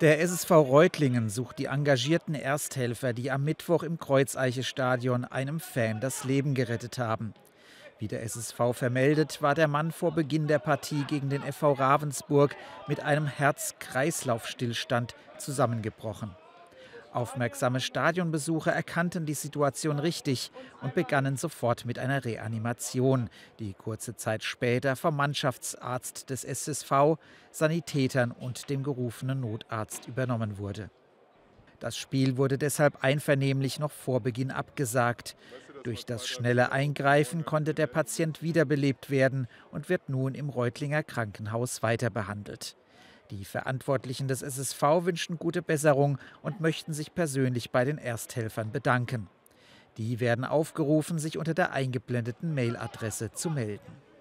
Der SSV Reutlingen sucht die engagierten Ersthelfer, die am Mittwoch im Kreuzeiche-Stadion einem Fan das Leben gerettet haben. Wie der SSV vermeldet, war der Mann vor Beginn der Partie gegen den FV Ravensburg mit einem Herz-Kreislauf-Stillstand zusammengebrochen. Aufmerksame Stadionbesucher erkannten die Situation richtig und begannen sofort mit einer Reanimation, die kurze Zeit später vom Mannschaftsarzt des SSV, Sanitätern und dem gerufenen Notarzt übernommen wurde. Das Spiel wurde deshalb einvernehmlich noch vor Beginn abgesagt. Durch das schnelle Eingreifen konnte der Patient wiederbelebt werden und wird nun im Reutlinger Krankenhaus weiter behandelt. Die Verantwortlichen des SSV wünschen gute Besserung und möchten sich persönlich bei den Ersthelfern bedanken. Die werden aufgerufen, sich unter der eingeblendeten Mailadresse zu melden.